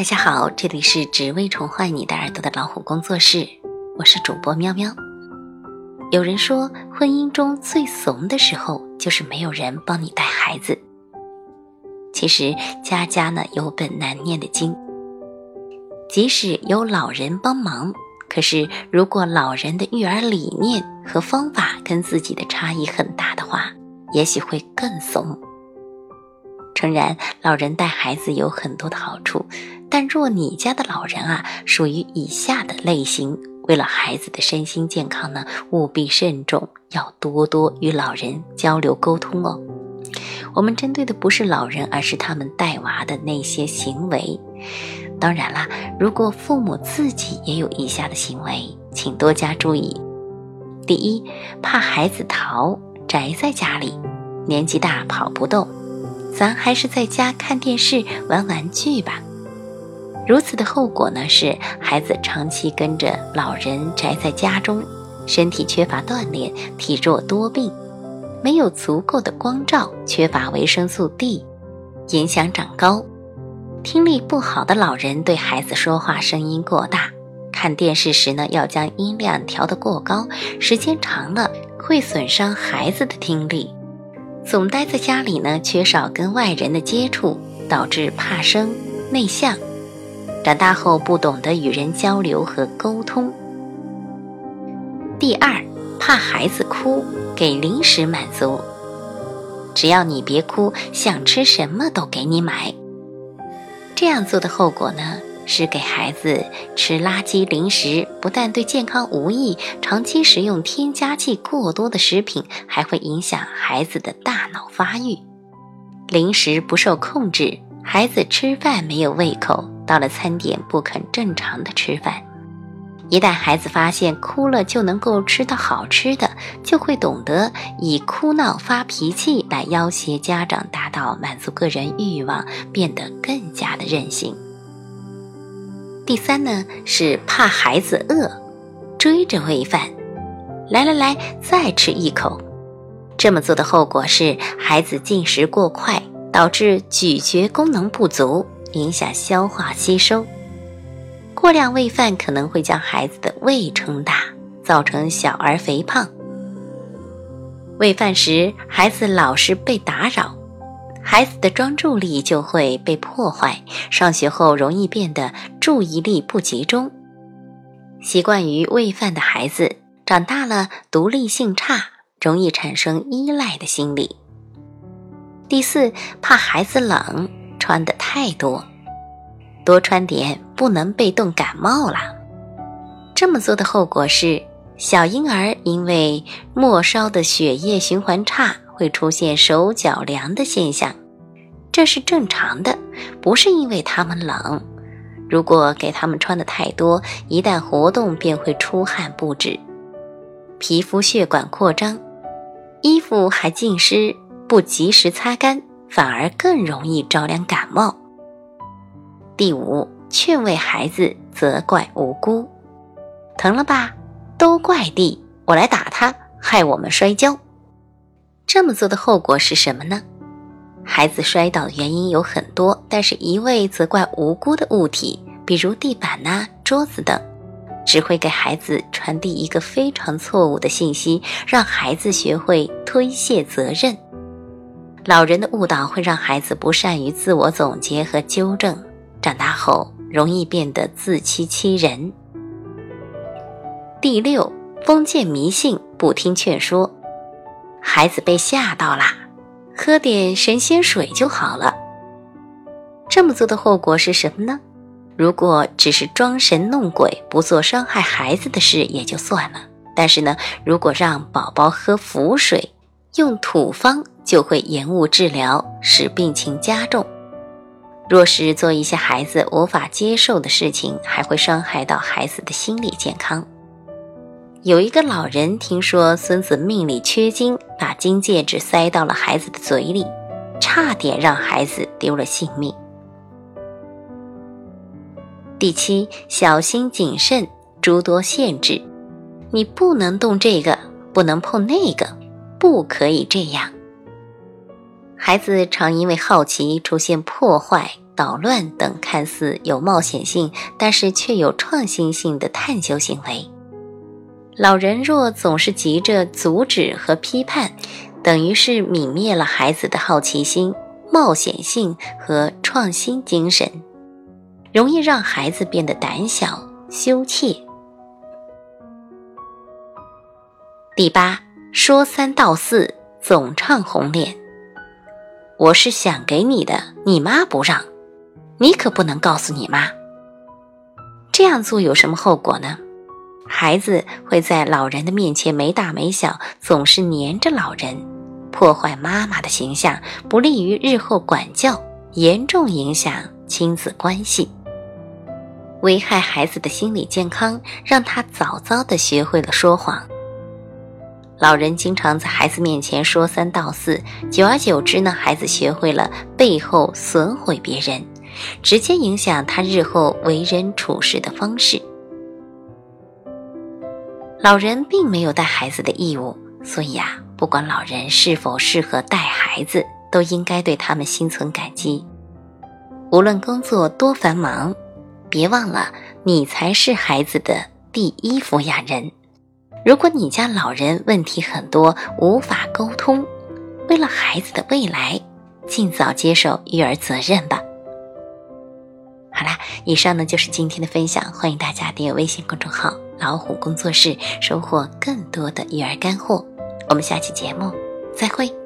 大家好，这里是只为宠坏你的耳朵的老虎工作室，我是主播喵喵。有人说，婚姻中最怂的时候，就是没有人帮你带孩子。其实家家呢有本难念的经，即使有老人帮忙，可是如果老人的育儿理念和方法跟自己的差异很大的话，也许会更怂。诚然，老人带孩子有很多的好处，但若你家的老人啊属于以下的类型，为了孩子的身心健康呢，务必慎重，要多多与老人交流沟通哦。我们针对的不是老人，而是他们带娃的那些行为。当然啦，如果父母自己也有以下的行为，请多加注意。第一，怕孩子逃，宅在家里，年纪大跑不动。咱还是在家看电视、玩玩具吧。如此的后果呢，是孩子长期跟着老人宅在家中，身体缺乏锻炼，体弱多病，没有足够的光照，缺乏维生素 D，影响长高。听力不好的老人对孩子说话声音过大，看电视时呢要将音量调得过高，时间长了会损伤孩子的听力。总待在家里呢，缺少跟外人的接触，导致怕生、内向，长大后不懂得与人交流和沟通。第二，怕孩子哭，给零食满足，只要你别哭，想吃什么都给你买。这样做的后果呢？是给孩子吃垃圾零食，不但对健康无益，长期食用添加剂过多的食品，还会影响孩子的大脑发育。零食不受控制，孩子吃饭没有胃口，到了餐点不肯正常的吃饭。一旦孩子发现哭了就能够吃到好吃的，就会懂得以哭闹发脾气来要挟家长，达到满足个人欲望，变得更加的任性。第三呢是怕孩子饿，追着喂饭，来来来，再吃一口。这么做的后果是孩子进食过快，导致咀嚼功能不足，影响消化吸收。过量喂饭可能会将孩子的胃撑大，造成小儿肥胖。喂饭时孩子老是被打扰。孩子的专注力就会被破坏，上学后容易变得注意力不集中。习惯于喂饭的孩子，长大了独立性差，容易产生依赖的心理。第四，怕孩子冷，穿的太多，多穿点，不能被冻感冒了。这么做的后果是，小婴儿因为末梢的血液循环差。会出现手脚凉的现象，这是正常的，不是因为他们冷。如果给他们穿的太多，一旦活动便会出汗不止，皮肤血管扩张，衣服还浸湿，不及时擦干，反而更容易着凉感冒。第五，劝慰孩子，责怪无辜，疼了吧？都怪地，我来打他，害我们摔跤。这么做的后果是什么呢？孩子摔倒的原因有很多，但是一味责怪无辜的物体，比如地板呐、桌子等，只会给孩子传递一个非常错误的信息，让孩子学会推卸责任。老人的误导会让孩子不善于自我总结和纠正，长大后容易变得自欺欺人。第六，封建迷信，不听劝说。孩子被吓到啦，喝点神仙水就好了。这么做的后果是什么呢？如果只是装神弄鬼，不做伤害孩子的事也就算了。但是呢，如果让宝宝喝符水、用土方，就会延误治疗，使病情加重。若是做一些孩子无法接受的事情，还会伤害到孩子的心理健康。有一个老人听说孙子命里缺金，把金戒指塞到了孩子的嘴里，差点让孩子丢了性命。第七，小心谨慎，诸多限制，你不能动这个，不能碰那个，不可以这样。孩子常因为好奇出现破坏。捣乱等看似有冒险性，但是却有创新性的探究行为。老人若总是急着阻止和批判，等于是泯灭了孩子的好奇心、冒险性和创新精神，容易让孩子变得胆小、羞怯。第八，说三道四，总唱红脸。我是想给你的，你妈不让，你可不能告诉你妈。这样做有什么后果呢？孩子会在老人的面前没大没小，总是黏着老人，破坏妈妈的形象，不利于日后管教，严重影响亲子关系，危害孩子的心理健康，让他早早的学会了说谎。老人经常在孩子面前说三道四，久而久之呢，孩子学会了背后损毁别人，直接影响他日后为人处事的方式。老人并没有带孩子的义务，所以啊，不管老人是否适合带孩子，都应该对他们心存感激。无论工作多繁忙，别忘了你才是孩子的第一抚养人。如果你家老人问题很多，无法沟通，为了孩子的未来，尽早接受育儿责任吧。好啦，以上呢就是今天的分享，欢迎大家订阅微信公众号。老虎工作室，收获更多的育儿干货。我们下期节目再会。